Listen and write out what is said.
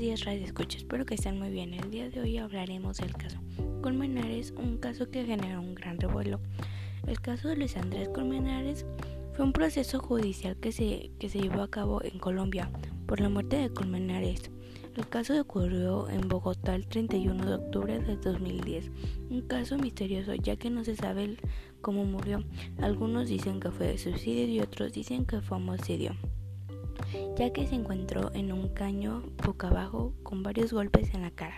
días, Radio Escucha. Espero que estén muy bien. El día de hoy hablaremos del caso Colmenares, un caso que generó un gran revuelo. El caso de Luis Andrés Colmenares fue un proceso judicial que se, que se llevó a cabo en Colombia por la muerte de Colmenares. El caso ocurrió en Bogotá el 31 de octubre de 2010. Un caso misterioso ya que no se sabe cómo murió. Algunos dicen que fue de suicidio y otros dicen que fue homicidio ya que se encontró en un caño boca abajo con varios golpes en la cara.